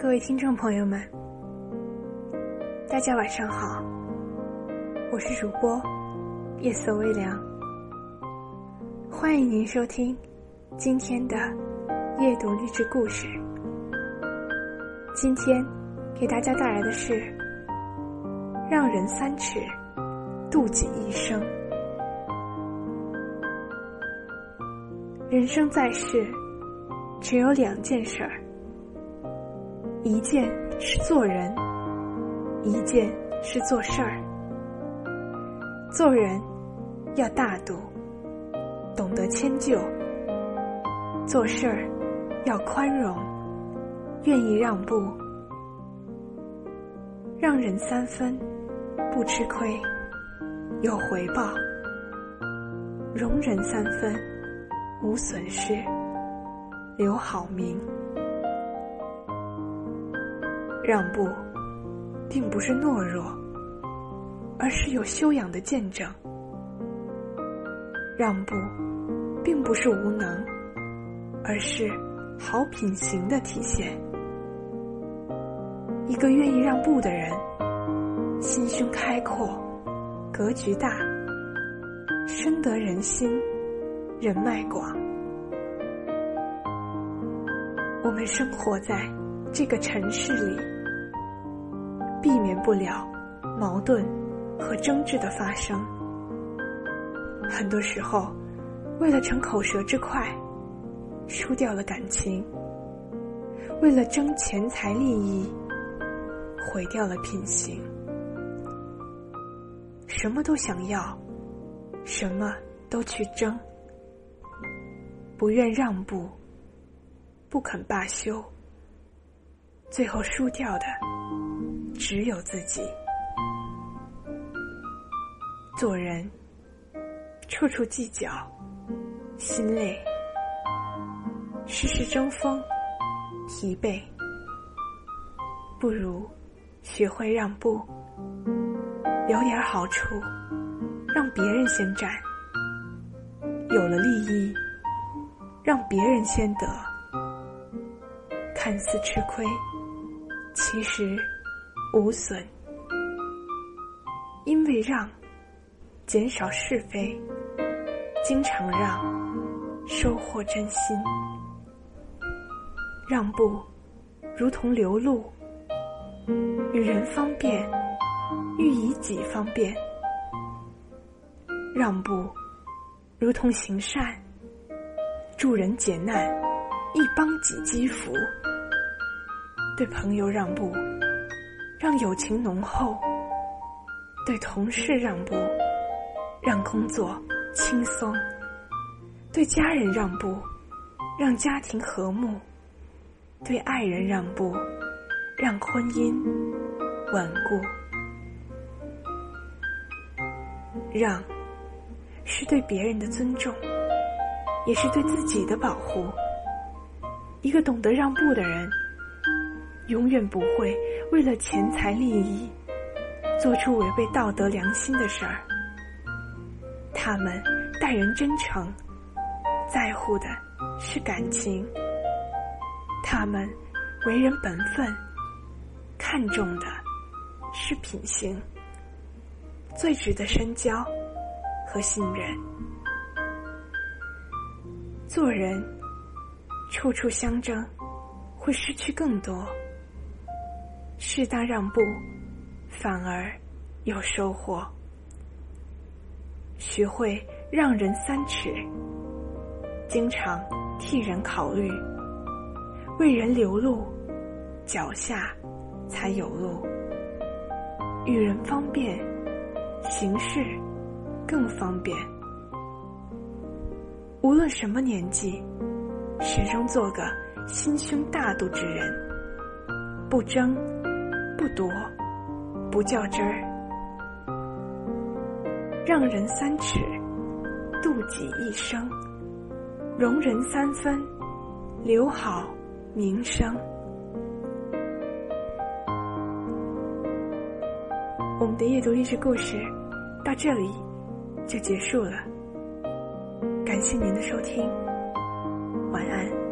各位听众朋友们，大家晚上好，我是主播夜色微凉，欢迎您收听今天的夜读励志故事。今天给大家带来的是《让人三尺，妒己一生》。人生在世，只有两件事儿。一件是做人，一件是做事儿。做人要大度，懂得迁就；做事儿要宽容，愿意让步。让人三分，不吃亏，有回报；容人三分，无损失，留好名。让步，并不是懦弱，而是有修养的见证；让步，并不是无能，而是好品行的体现。一个愿意让步的人，心胸开阔，格局大，深得人心，人脉广。我们生活在这个城市里。避免不了矛盾和争执的发生。很多时候，为了逞口舌之快，输掉了感情；为了争钱财利益，毁掉了品行。什么都想要，什么都去争，不愿让步，不肯罢休，最后输掉的。只有自己。做人，处处计较，心累；事事争锋，疲惫。不如学会让步，留点好处，让别人先占。有了利益，让别人先得。看似吃亏，其实。无损，因为让，减少是非；经常让，收获真心。让步，如同流露，与人方便，欲以己方便；让步，如同行善，助人解难，一帮己积福。对朋友让步。让友情浓厚，对同事让步，让工作轻松；对家人让步，让家庭和睦；对爱人让步，让婚姻稳固。让，是对别人的尊重，也是对自己的保护。一个懂得让步的人。永远不会为了钱财利益做出违背道德良心的事儿。他们待人真诚，在乎的是感情；他们为人本分，看重的是品行。最值得深交和信任。做人，处处相争，会失去更多。适当让步，反而有收获。学会让人三尺，经常替人考虑，为人留路，脚下才有路。与人方便，行事更方便。无论什么年纪，始终做个心胸大度之人，不争。不夺，不较真儿，让人三尺，度己一生，容人三分，留好名声。我们的阅读励志故事到这里就结束了，感谢您的收听，晚安。